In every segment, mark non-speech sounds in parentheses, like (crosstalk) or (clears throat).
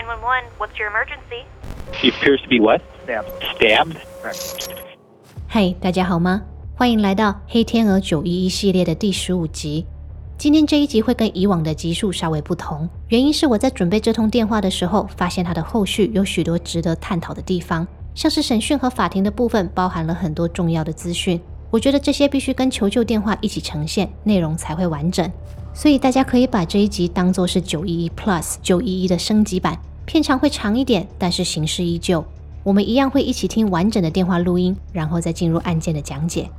911, what's your emergency? She appears to be what? Stabbed. 嗨，大家好吗？欢迎来到《黑天鹅九一一》系列的第十五集。今天这一集会跟以往的集数稍微不同，原因是我在准备这通电话的时候，发现它的后续有许多值得探讨的地方，像是审讯和法庭的部分，包含了很多重要的资讯。我觉得这些必须跟求救电话一起呈现，内容才会完整。所以大家可以把这一集当做是九一一 Plus 九一一的升级版，片长会长一点，但是形式依旧。我们一样会一起听完整的电话录音，然后再进入案件的讲解。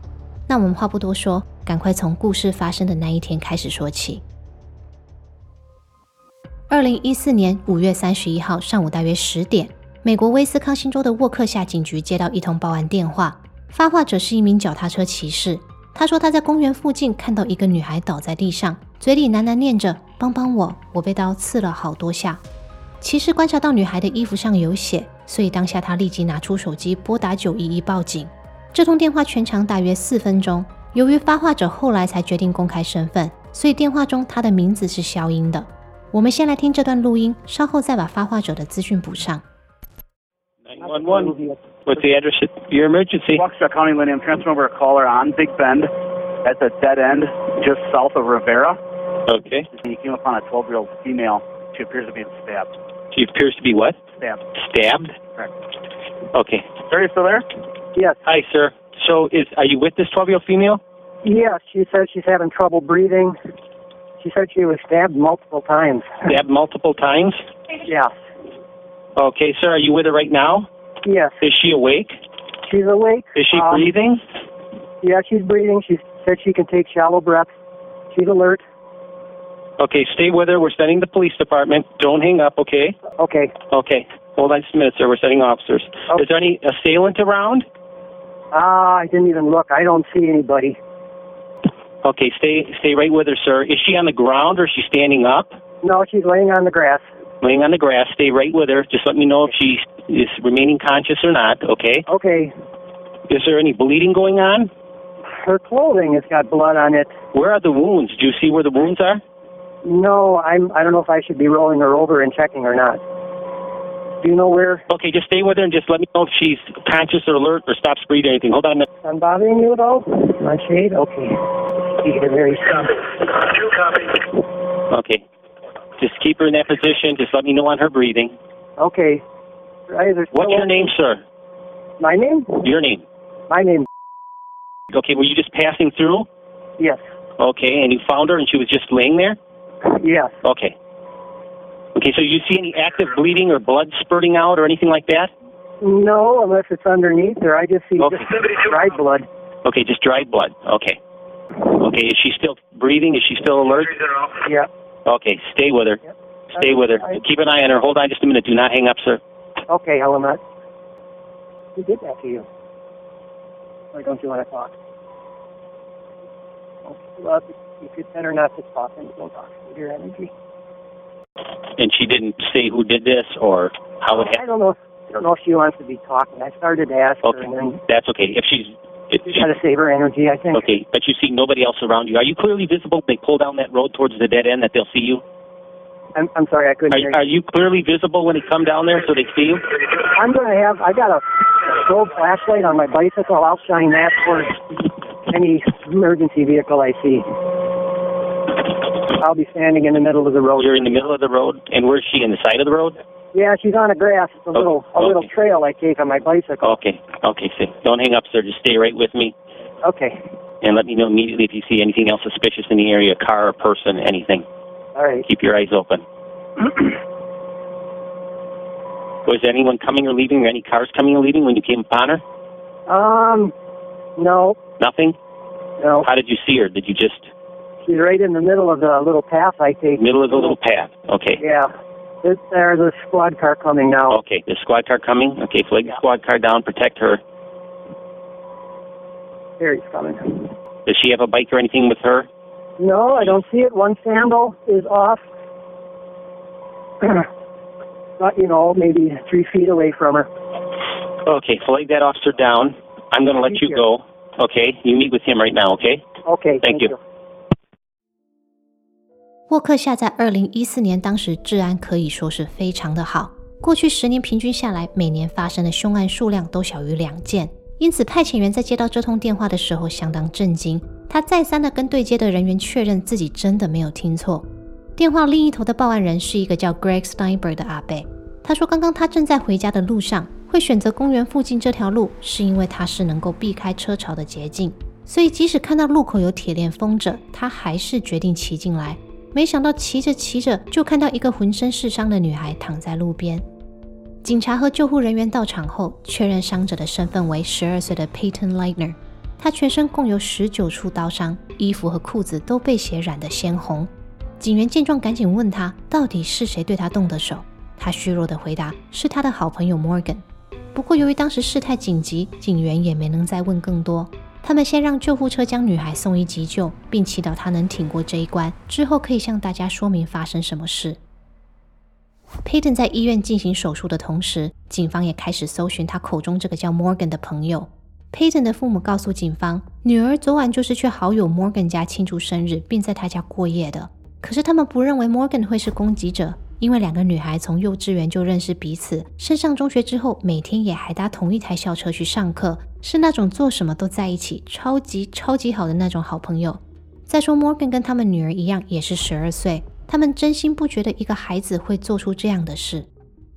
那我们话不多说，赶快从故事发生的那一天开始说起。二零一四年五月三十一号上午大约十点，美国威斯康星州的沃克夏警局接到一通报案电话，发话者是一名脚踏车骑士。他说他在公园附近看到一个女孩倒在地上，嘴里喃喃念着“帮帮我，我被刀刺了好多下”。骑士观察到女孩的衣服上有血，所以当下他立即拿出手机拨打九一一报警。这通电话全长大约四分钟。由于发话者后来才决定公开身份，所以电话中他的名字是消音的。我们先来听这段录音，稍后再把发话者的资讯补上。911. What's the address your emergency? Waukesha County Lynn, I'm transferring over a caller on Big Bend at the dead end just south of Rivera. Okay. He came upon a 12 year old female. She appears to be stabbed. She appears to be what? Stabbed. Stabbed? Correct. Okay. Sir, you still there? Yes. Hi, sir. So, is are you with this 12-year-old female? Yes, she says she's having trouble breathing. She said she was stabbed multiple times. (laughs) Stabbed multiple times? yes. Okay, sir. Are you with her right now? Yes. Is she awake? She's awake. Is she Um, breathing? Yeah, she's breathing. She said she can take shallow breaths. She's alert. Okay, stay with her. We're sending the police department. Don't hang up, okay? Okay. Okay. Hold on just a minute, sir. We're sending officers. Okay. Is there any assailant around? Ah, I didn't even look. I don't see anybody. Okay, stay stay right with her, sir. Is she on the ground or is she standing up? No, she's laying on the grass. Laying on the grass. Stay right with her. Just let me know if she is remaining conscious or not, okay? Okay. Is there any bleeding going on? Her clothing has got blood on it. Where are the wounds? Do you see where the wounds are? No, I'm. I don't know if I should be rolling her over and checking or not. Do you know where Okay, just stay with her and just let me know if she's conscious or alert or stops breathing or anything. Hold on a minute. I'm bothering you at all? My shade? Okay. You're very Okay. Just keep her in that position. Just let me know on her breathing. Okay. Right, What's your name, sir? My name? Your name. My name. Okay, were you just passing through? Yes. Okay, and you found her and she was just laying there? Yes. Okay. Okay, so you see any active bleeding or blood spurting out or anything like that? No, unless it's underneath her. I just see Okay. just dried blood. Okay, just dried blood. Okay. Okay, is she still breathing? Is she still alert? Yeah. Okay, stay with her. Yep. Stay with her. I- Keep an eye on her. Hold on just a minute. Do not hang up, sir. Okay, I will not. Who did that to you? Or don't you want to talk? Okay, well, you could better not to talk and don't with your energy. And she didn't say who did this or how it happened. I don't know. I don't know if she wants to be talking. I started to ask her, Okay, and that's okay. If she's if she's she, got to save her energy. I think. okay, but you see nobody else around you. Are you clearly visible? They pull down that road towards the dead end that they'll see you. I'm, I'm sorry, I couldn't Are, hear you. are you clearly visible when they come down there so they see you? I'm gonna have. I got a strobe flashlight on my bicycle. I'll shine that for any emergency vehicle I see. I'll be standing in the middle of the road. You're in the middle of the road, and where's she? In the side of the road? Yeah, she's on the grass. It's a little, a little trail I take on my bicycle. Okay, okay. So don't hang up, sir. Just stay right with me, Okay. and let me know immediately if you see anything else suspicious in the area, car or person, anything. All right. Keep your eyes open. (clears throat) Was anyone coming or leaving, or any cars coming or leaving when you came upon her? Um, no, Nothing. no. How did you see her? Did you just She's right in the middle of the little path I take. middle of the little path? Okay. Yeah. There's, there's a squad car coming now. Okay. The squad car coming. Okay. Flag the squad car down. Protect her. Here he's coming. Does she have a bike or anything with her? No, I don't see it. One sandal is off. (clears throat) Not, you know, maybe three feet away from her. Okay. Flag that officer down. I'm going to let you you. go. Okay. You meet with him right now. Okay. Okay. Thank you. 沃克夏在二零一四年当时治安可以说是非常的好，过去十年平均下来，每年发生的凶案数量都小于两件，因此派遣员在接到这通电话的时候相当震惊。他再三的跟对接的人员确认自己真的没有听错。电话另一头的报案人是一个叫 Greg Steinberg 的阿贝，他说刚刚他正在回家的路上，会选择公园附近这条路，是因为它是能够避开车潮的捷径，所以即使看到路口有铁链封着，他还是决定骑进来。没想到骑着骑着就看到一个浑身是伤的女孩躺在路边。警察和救护人员到场后，确认伤者的身份为十二岁的 Peyton Lightner。他全身共有十九处刀伤，衣服和裤子都被血染得鲜红。警员见状，赶紧问他到底是谁对他动的手。他虚弱地回答是他的好朋友 Morgan。不过由于当时事态紧急，警员也没能再问更多。他们先让救护车将女孩送医急救，并祈祷她能挺过这一关，之后可以向大家说明发生什么事。Payton 在医院进行手术的同时，警方也开始搜寻他口中这个叫 Morgan 的朋友。Payton 的父母告诉警方，女儿昨晚就是去好友 Morgan 家庆祝生日，并在他家过夜的。可是他们不认为 Morgan 会是攻击者。因为两个女孩从幼稚园就认识彼此，升上中学之后，每天也还搭同一台校车去上课，是那种做什么都在一起，超级超级好的那种好朋友。再说，Morgan 跟他们女儿一样，也是十二岁，他们真心不觉得一个孩子会做出这样的事。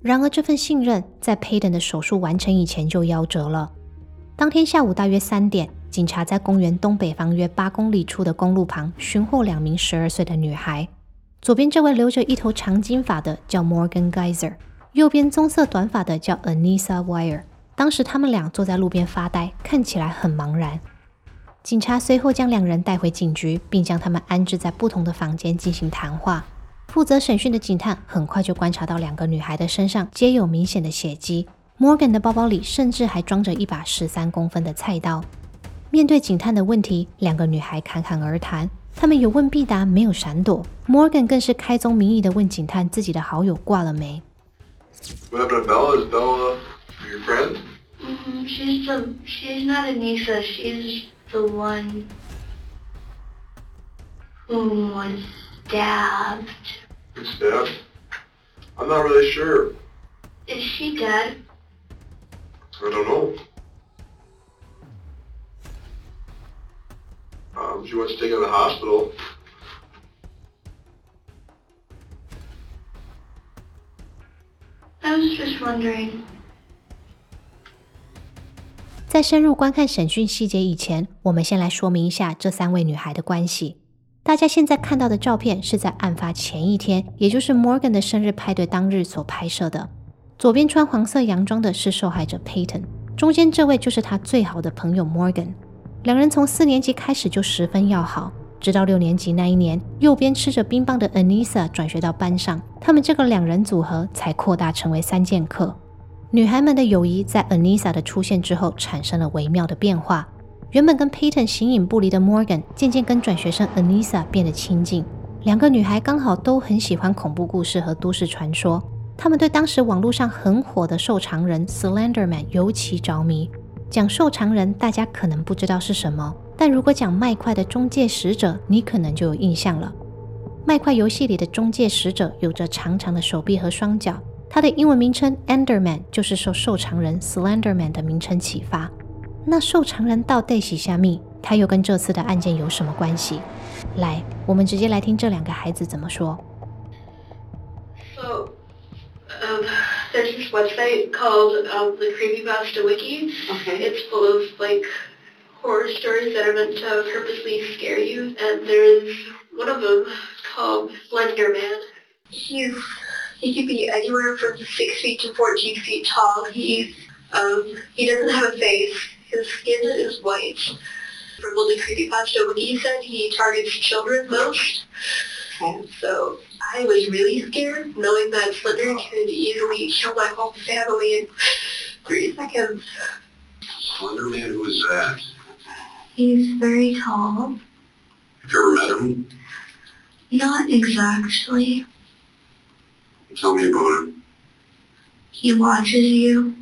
然而，这份信任在 Payton 的手术完成以前就夭折了。当天下午大约三点，警察在公园东北方约八公里处的公路旁寻获两名十二岁的女孩。左边这位留着一头长金发的叫 Morgan Geyser，右边棕色短发的叫 Anissa Wire。当时他们俩坐在路边发呆，看起来很茫然。警察随后将两人带回警局，并将他们安置在不同的房间进行谈话。负责审讯的警探很快就观察到两个女孩的身上皆有明显的血迹，Morgan 的包包里甚至还装着一把十三公分的菜刀。面对警探的问题，两个女孩侃侃而谈。他们有问必答，没有闪躲。Morgan 更是开宗明义的问警探自己的好友挂了没。What happened to Bella? Is Bella your friend? Mm, she's the she's not Anissa. She's the one who was stabbed. Good stabbed? I'm not really sure. Is she dead? I don't know. Um, she was taken to the hospital. I was just wondering. 在深入观看审讯细节以前，我们先来说明一下这三位女孩的关系。大家现在看到的照片是在案发前一天，也就是 Morgan 的生日派对当日所拍摄的。左边穿黄色洋装的是受害者 Peyton，中间这位就是他最好的朋友 Morgan。两人从四年级开始就十分要好，直到六年级那一年，右边吃着冰棒的 Anissa 转学到班上，他们这个两人组合才扩大成为三剑客。女孩们的友谊在 Anissa 的出现之后产生了微妙的变化。原本跟 Peyton 形影不离的 Morgan，渐渐跟转学生 Anissa 变得亲近。两个女孩刚好都很喜欢恐怖故事和都市传说，她们对当时网络上很火的瘦长人 Slenderman 尤其着迷。讲瘦长人，大家可能不知道是什么，但如果讲麦块的中介使者，你可能就有印象了。麦块游戏里的中介使者有着长长的手臂和双脚，它的英文名称 Enderman 就是受瘦长人 Slenderman 的名称启发。那瘦长人到底是虾米？他又跟这次的案件有什么关系？来，我们直接来听这两个孩子怎么说。So, there's this website called um, the Creepypasta Wiki. Okay. It's full of like horror stories that are meant to purposely scare you, and there's one of them called Slender Man. He's he could be anywhere from six feet to fourteen feet tall. He's um, he doesn't have a face. His skin is white. From the creepypasta wiki said, he targets children most. Okay. So I was really scared, knowing that Slender could easily kill my whole family in three seconds. Slender Man, who is that? He's very tall. Have you ever met him? Not exactly. Tell me about him. He watches you.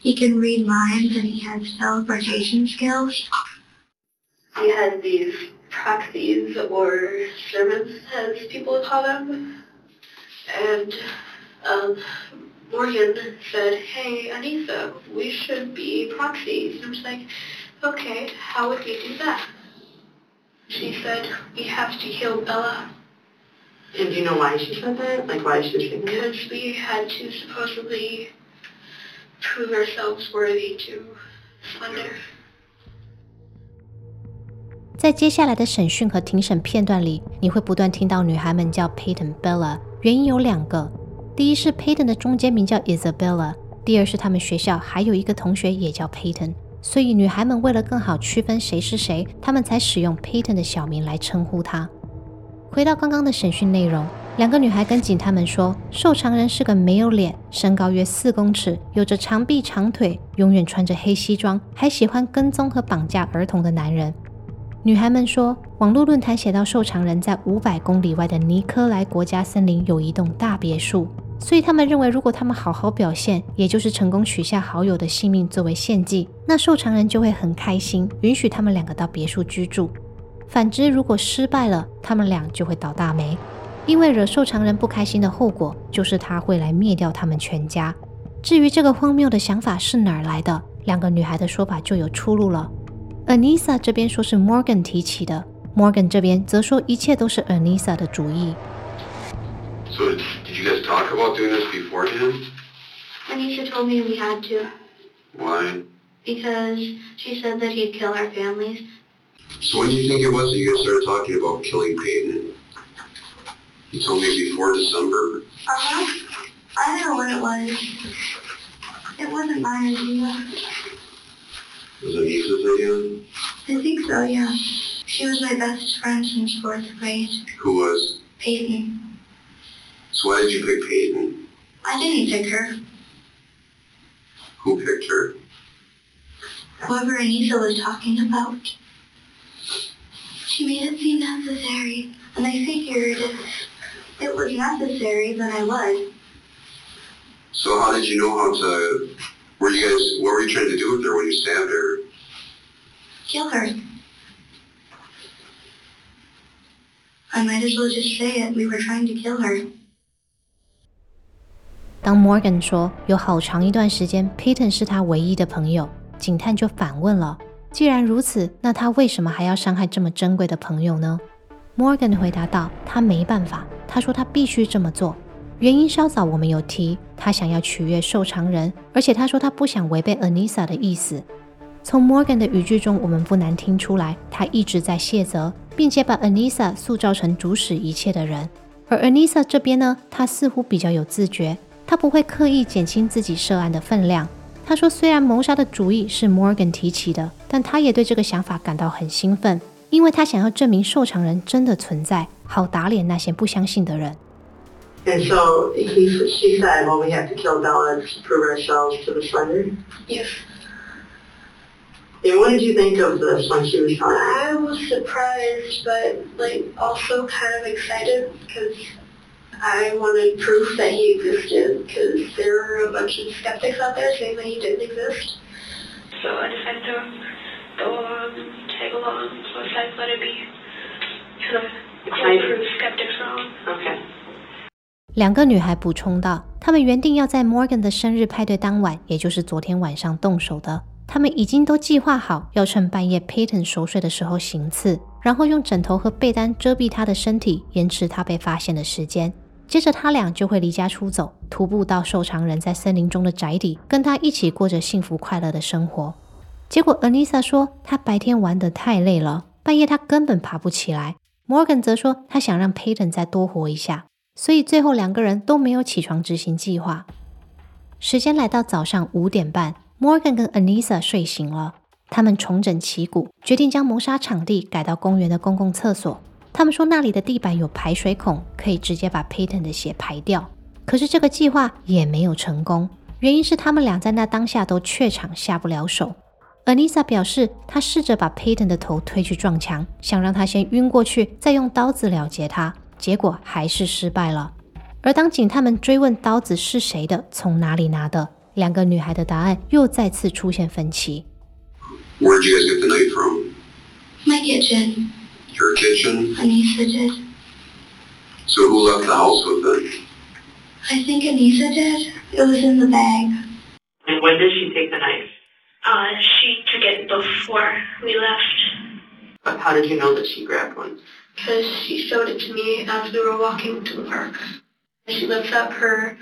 He can read minds and he has teleportation skills. He has these proxies or servants, as people call them. And um, Morgan said, hey, Anissa, we should be proxies. And I was like, okay, how would we do that? She said, we have to kill Bella And do you know why she said that? Like why she was thinking that? because we had to supposedly prove ourselves worthy to Slender. 在接下来的审讯和庭审片段里，你会不断听到女孩们叫 Peyton Bella，原因有两个：第一是 Peyton 的中间名叫 Isabella，第二是他们学校还有一个同学也叫 Peyton，所以女孩们为了更好区分谁是谁，她们才使用 Peyton 的小名来称呼她。回到刚刚的审讯内容，两个女孩跟警探们说，受偿人是个没有脸、身高约四公尺、有着长臂长腿、永远穿着黑西装，还喜欢跟踪和绑架儿童的男人。女孩们说，网络论坛写到受偿人在五百公里外的尼科莱国家森林有一栋大别墅，所以他们认为，如果他们好好表现，也就是成功取下好友的性命作为献祭，那受偿人就会很开心，允许他们两个到别墅居住。反之，如果失败了，他们俩就会倒大霉，因为惹受偿人不开心的后果就是他会来灭掉他们全家。至于这个荒谬的想法是哪儿来的，两个女孩的说法就有出路了。Anissa 这边说是 Morgan 提起的，Morgan 这边则说一切都是 Anissa 的主意。 So did, did you guys talk about doing this beforehand? Anisha told me we had to Why? because she said that he'd kill our families. So when do you think it was that you guys started talking about killing Peyton? You told me before December. Uh-huh. I don't know when it was. It wasn't my idea. I think so, yeah. She was my best friend since fourth grade. Who was? Peyton. So why did you pick Peyton? I didn't pick her. Who picked her? Whoever Anissa was talking about. She made it seem necessary, and I figured if it was necessary, then I would. So how did you know how to? Were you guys? What were you trying to do with her when you stabbed her? Kill her. I might as well just say it. We were trying to kill her. 当 Morgan 说有好长一段时间 Peyton 是他唯一的朋友，警探就反问了：既然如此，那他为什么还要伤害这么珍贵的朋友呢？Morgan 回答道：“他没办法，他说他必须这么做。原因稍早我们有提，他想要取悦受偿人，而且他说他不想违背 Anissa 的意思。从 Morgan 的语句中，我们不难听出来，他一直在卸责，并且把 Anissa 塑造成主使一切的人。而 Anissa 这边呢，她似乎比较有自觉，她不会刻意减轻自己涉案的分量。她说，虽然谋杀的主意是 Morgan 提起的，但她也对这个想法感到很兴奋，因为她想要证明受偿人真的存在，好打脸那些不相信的人。And so he, she said, well, we have to kill Bella to prove ourselves to the Slender. Yes. And what did you think of this when she was telling you? I was surprised, but like also kind of excited because I wanted proof that he existed because there were a bunch of skeptics out there saying that he didn't exist. So I decided to go along, tag along, so it's like let it be kind of Excited. prove skeptics wrong. Okay. 两个女孩补充道，她们原定要在 Morgan 的生日派对当晚，也就是昨天晚上动手的。 他们已经都计划好，要趁半夜 Peyton 熟睡的时候行刺，然后用枕头和被单遮蔽他的身体，延迟他被发现的时间。接着，他俩就会离家出走，徒步到受偿人在森林中的宅邸，跟他一起过着幸福快乐的生活。结果 Anisa 说她白天玩得太累了，半夜她根本爬不起来。Morgan 则说他想让 Peyton 再多活一下。所以最后两个人都没有起床执行计划。时间来到早上五点半，Morgan 跟 Anissa 睡醒了，他们重整旗鼓，决定将谋杀场地改到公园的公共厕所。他们说那里的地板有排水孔，可以直接把 Peyton 的血排掉。可是这个计划也没有成功，原因是他们俩在那当下都怯场下不了手。Anissa 表示，她试着把 Peyton 的头推去撞墙，想让他先晕过去，再用刀子了结他。结果还是失败了。而当警探们追问刀子是谁的、从哪里拿的，两个女孩的答案又再次出现分歧。 Where'd you guys get the knife from? My kitchen. Her kitchen? Anissa did. So who left the house with it? I think Anissa did. It was in the bag. And when did she take the knife? Uh, she took it before we left. But how did you know that she grabbed one? Because she showed it to me as we were walking to the park. She lifts up her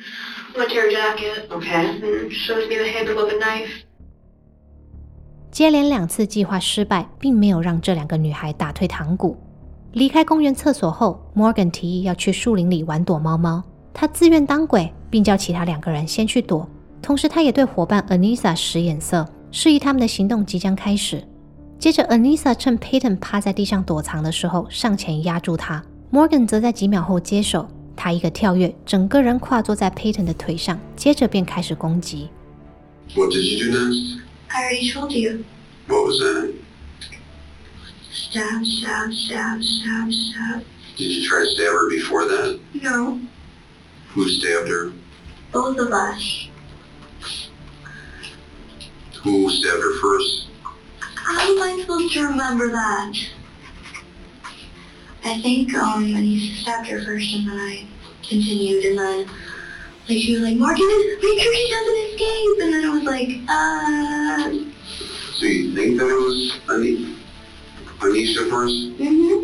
winter jacket Okay. and shows me the handle of a knife. 接连两次计划失败，并没有让这两个女孩打退堂鼓。离开公园厕所后，Morgan 提议要去树林里玩躲猫猫。他自愿当鬼，并叫其他两个人先去躲。同时，他也对伙伴 Anissa 使眼色，示意他们的行动即将开始。接着，Anissa 趁 Peyton 趴在地上躲藏的时候，上前压住他。Morgan 则在几秒后接手，他一个跳跃，整个人跨坐在 Peyton 的腿上，接着便开始攻击。 What did you do next? I already told you. What was that? Stab, stab, stab, stab, stab. Did you try to stab her before that? No, Who stabbed her? both of us. Who stabbed her first? How am I supposed to remember that? I think um stabbed her first and then I continued and then like she was like, Morgan, make sure she doesn't escape and then I was like, uh So you think that it was Ani- Anisha first? mm-hmm.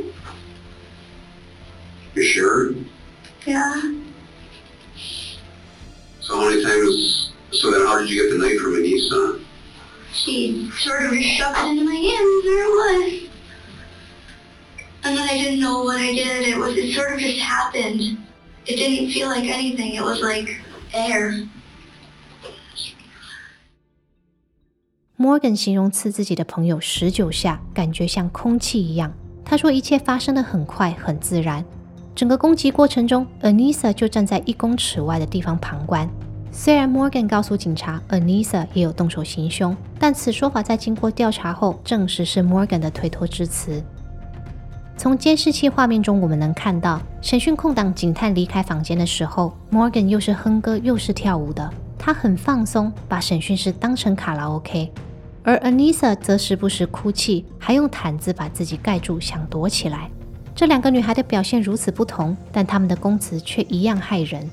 It didn't feel like anything. It was like air. Morgan 形容刺自己的朋友十九下，感觉像空气一样。他说一切发生的很快，很自然。整个攻击过程中，Anissa 就站在一公尺外的地方旁观。虽然 Morgan 告诉警察 Anissa 也有动手行凶，但此说法在经过调查后证实是 Morgan 的推脱之词。从监视器画面中，我们能看到审讯空档，警探离开房间的时候，Morgan 又是哼歌又是跳舞的，他很放松，把审讯室当成卡拉 OK。而 Anissa 则时不时哭泣，还用毯子把自己盖住，想躲起来。这两个女孩的表现如此不同，但她们的供词却一样骇人。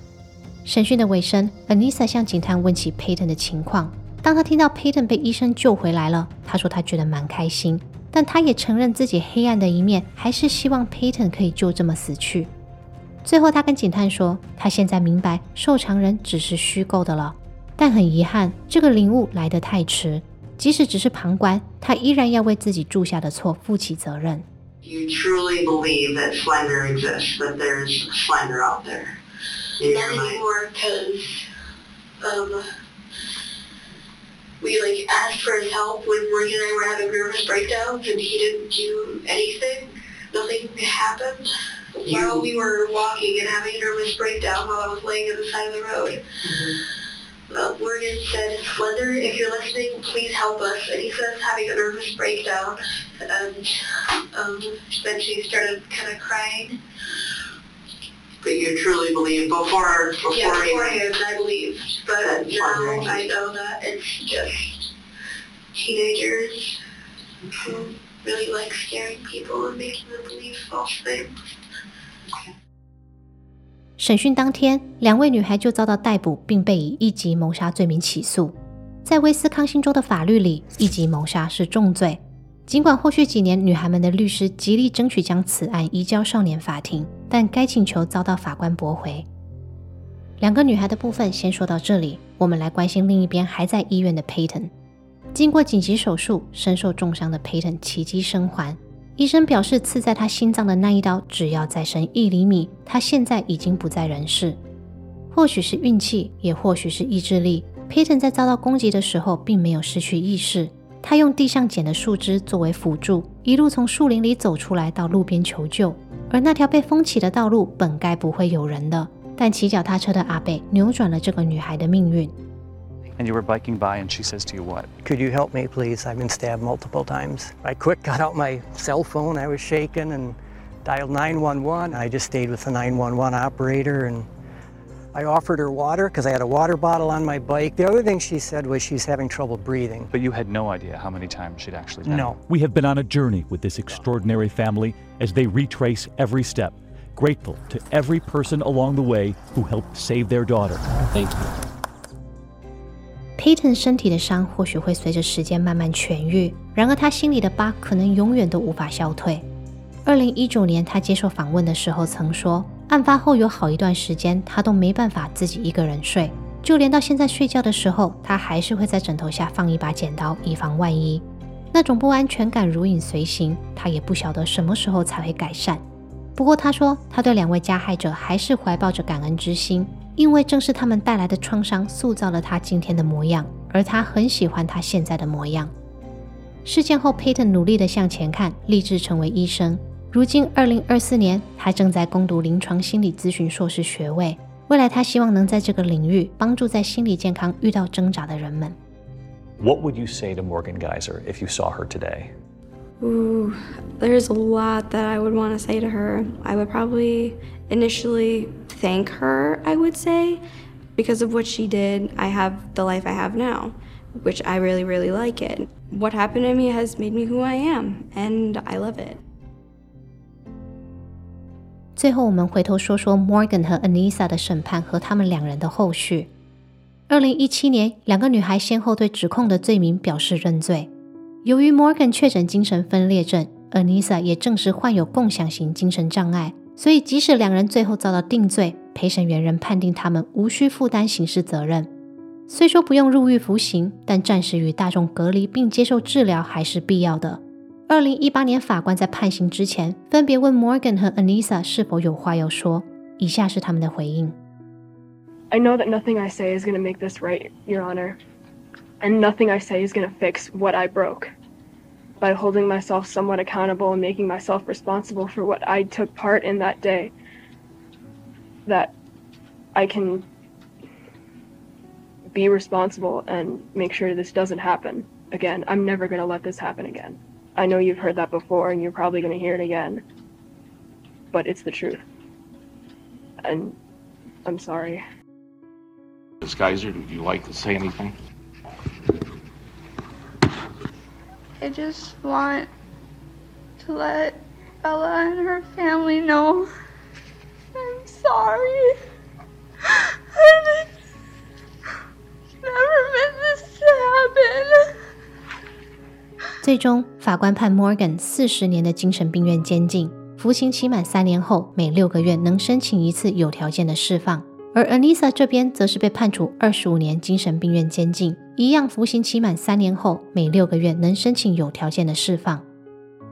审讯的尾声，Anissa 向警探问起 Payton 的情况。当她听到 Payton 被医生救回来了，她说她觉得蛮开心，但他也承认自己黑暗的一面，还是希望 Peyton 可以就这么死去。最后，他跟警探说，他现在明白受偿人只是虚构的了，但很遗憾，这个领悟来得太迟。即使只是旁观，他依然要为自己铸下的错负起责任。You truly believe that Slender exists, that there's Slender out there in Not anymore because um we like asked for his help when Morgan and I were having nervous breakdowns and he didn't do anything. Nothing happened. While we were walking and having a nervous breakdown while I was laying on the side of the road. Uh, Morgan said, Slender, if you're listening, please help us. And he says having a nervous breakdown. And um, then she started kind of crying. You truly believe before before Yeah, he beforehand, I believed, but now wondering. I know that it's just teenagers who really like scaring people and making them believe false things. 审讯当天，两位女孩就遭到逮捕，并被以一级谋杀罪名起诉。在威斯康星州的法律里，一级谋杀是重罪。尽管后续几年女孩们的律师极力争取将此案移交少年法庭，但该请求遭到法官驳回。两个女孩的部分先说到这里，我们来关心另一边还在医院的 Peyton。经过紧急手术，身受重伤的 Peyton 奇迹生还。医生表示，刺在他心脏的那一刀只要再深一厘米，他现在已经不在人世。或许是运气，也或许是意志力。Peyton 在遭到攻击的时候并没有失去意识，他用地上捡的树枝作为辅助，一路从树林里走出来到路边求救。而那条被封起的道路本该不会有人的，但骑脚踏车的阿贝扭转了这个女孩的命运。and you were biking by and she says to you what? Could you help me, please? I've been stabbed multiple times. I quick got out my cell phone. I was shaking and dialed 911. I just stayed with the 911 operator and I offered her water because I had a water bottle on my bike. The other thing she said was she's having trouble breathing. But you had no idea how many times she'd actually been. No. We have been on a journey with this extraordinary family as they retrace every step, grateful to every person along the way who helped save their daughter. Thank you. Peyton 身体的伤或许会随着时间慢慢痊愈，然而他心里的疤可能永远都无法消退。二零一九年，他接受访问的时候曾说， 案发后有好一段时间，他都没办法自己一个人睡，就连到现在睡觉的时候，他还是会在枕头下放一把剪刀，以防万一。那种不安全感如影随形，他也不晓得什么时候才会改善。不过他说，他对两位加害者还是怀抱着感恩之心。因为正是他们带来的创伤，塑造了他今天的模样，而他很喜欢他现在的模样。事件后，Peyton 努力的向前看，立志成为医生。如今，二零二四年，他正在攻读临床心理咨询硕士学位。未来，他希望能在这个领域帮助在心理健康遇到挣扎的人们。What would you say to Morgan Geyser if you saw her today? Ooh, there's a lot that I would want to say to her. I would probably initially thank her, I would say. Because of what she did, I have the life I have now, which I really, really like it. What happened to me has made me who I am, and I love it. 最后，我们回头说说 Morgan 和 Anissa 的审判和他们两人的后续。二零一七年，两个女孩先后对指控的罪名表示认罪。由于 Morgan 确诊精神分裂症，Anissa 也证实患有共享型精神障碍，所以即使两人最后遭到定罪，陪审员仍判定他们无需负担刑事责任。虽说不用入狱服刑，但暂时与大众隔离并接受治疗还是必要的。二零一八年，法官在判刑之前，分别问 Morgan 和 Anissa 是否有话要说。以下是他们的回应：I know that nothing I say is going to make this right, Your Honor, and nothing I say is going to fix what I broke. By holding myself somewhat accountable and making myself responsible for what I took part in that day, that I can be responsible and make sure this doesn't happen again. I'm never going to let this happen again. I know you've heard that before and you're probably going to hear it again, but it's the truth. And I'm sorry. Ms. Geyser, would you like to say anything? I just want to let Bella and her family know I'm sorry. 最终，法官判 Morgan 四十年的精神病院监禁，服刑期满三年后，每六个月能申请一次有条件的释放。而 Anissa 这边则是被判处二十五年精神病院监禁，一样服刑期满三年后，每六个月能申请有条件的释放。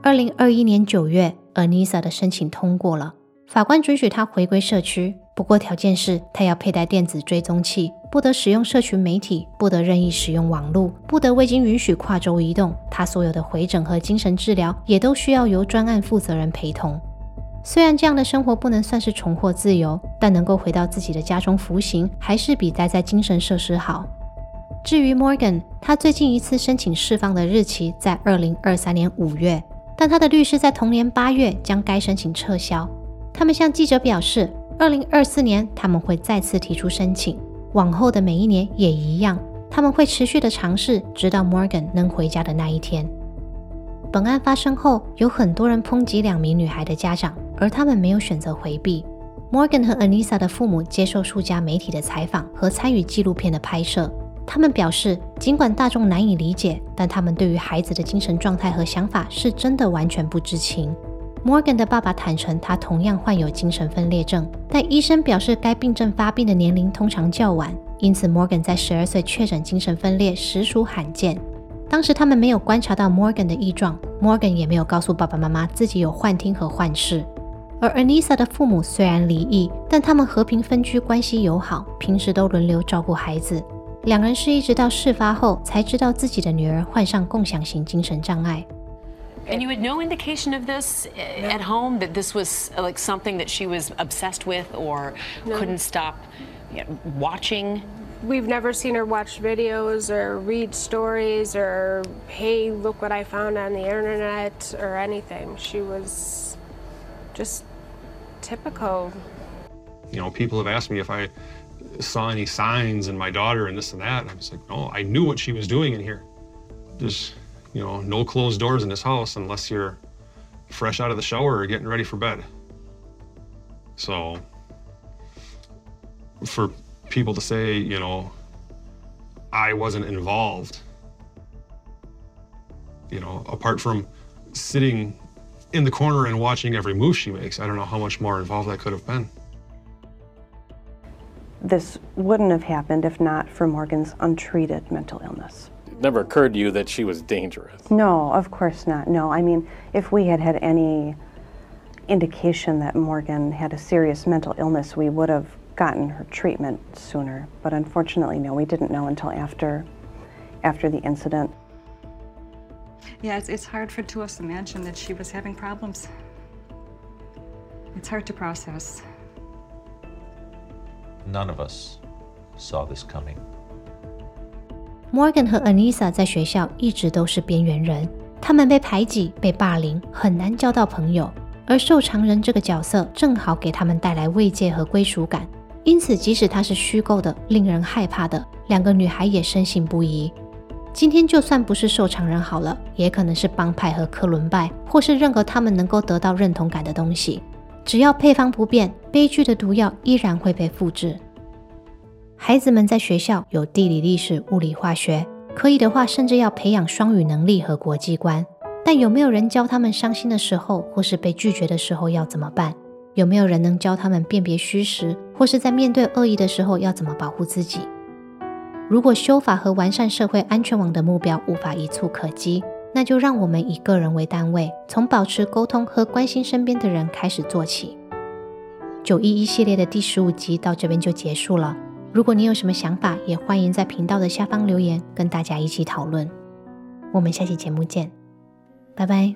二零二一年九月，Anissa 的申请通过了。法官准许他回归社区，不过条件是他要佩戴电子追踪器，不得使用社群媒体，不得任意使用网络，不得未经允许跨州移动。他所有的回诊和精神治疗也都需要由专案负责人陪同。虽然这样的生活不能算是重获自由，但能够回到自己的家中服刑，还是比待在精神设施好。至于 Morgan，他最近一次申请释放的日期在二零二三年五月，但他的律师在同年八月将该申请撤销。他们向记者表示，二零二四年他们会再次提出申请，往后的每一年也一样，他们会持续的尝试，直到 Morgan 能回家的那一天。本案发生后，有很多人抨击两名女孩的家长，而他们没有选择回避。Morgan 和 Anissa 的父母接受数家媒体的采访和参与纪录片的拍摄，他们表示，尽管大众难以理解，但他们对于孩子的精神状态和想法是真的完全不知情。Morgan 的爸爸坦诚，他同样患有精神分裂症，但医生表示该病症发病的年龄通常较晚，因此 Morgan 在十二岁确诊精神分裂实属罕见。当时他们没有观察到 Morgan 的异状，Morgan 也没有告诉爸爸妈妈自己有幻听和幻视。而 Anissa 的父母虽然离异，但他们和平分居，关系友好，平时都轮流照顾孩子。两人是一直到事发后才知道自己的女儿患上共享型精神障碍。And you had no indication of this eh, at home that this was uh, like something that she was obsessed with or No. couldn't stop you know, watching. We've never seen her watch videos or read stories or, hey, look what I found on the internet or anything. She was just typical. You know, people have asked me if I saw any signs in my daughter and this and that. And I was like, no, I knew what she was doing in here. There's, you know, no closed doors in this house unless you're fresh out of the shower or getting ready for bed. So, for people to say, you know, I wasn't involved, you know, apart from sitting in the corner and watching every move she makes, I don't know how much more involved I could have been. This wouldn't have happened if not for Morgan's untreated mental illness. It never occurred to you that she was dangerous. No, of course not. No, I mean, if we had had any indication that Morgan had a serious mental illness, we would have gotten her treatment sooner. But unfortunately, no, we didn't know until after, after the incident. Yeah, it's, it's hard for two of us to imagine that she was having problems. It's hard to process. None of us saw this coming. Morgan 和 Anissa 在学校一直都是边缘人，他们被排挤、被霸凌，很难交到朋友。而受偿人这个角色正好给他们带来慰藉和归属感，因此即使他是虚构的、令人害怕的，两个女孩也深信不疑。今天就算不是受偿人好了，也可能是帮派和克伦拜，或是任何他们能够得到认同感的东西。只要配方不变，悲剧的毒药依然会被复制。孩子们在学校有地理、历史、物理、化学，可以的话，甚至要培养双语能力和国际观。但有没有人教他们伤心的时候，或是被拒绝的时候要怎么办？有没有人能教他们辨别虚实，或是在面对恶意的时候要怎么保护自己？如果修法和完善社会安全网的目标无法一触可及，那就让我们以个人为单位，从保持沟通和关心身边的人开始做起。九一一系列的第十五集到这边就结束了。如果你有什么想法，也欢迎在频道的下方留言，跟大家一起讨论。我们下期节目见，拜拜。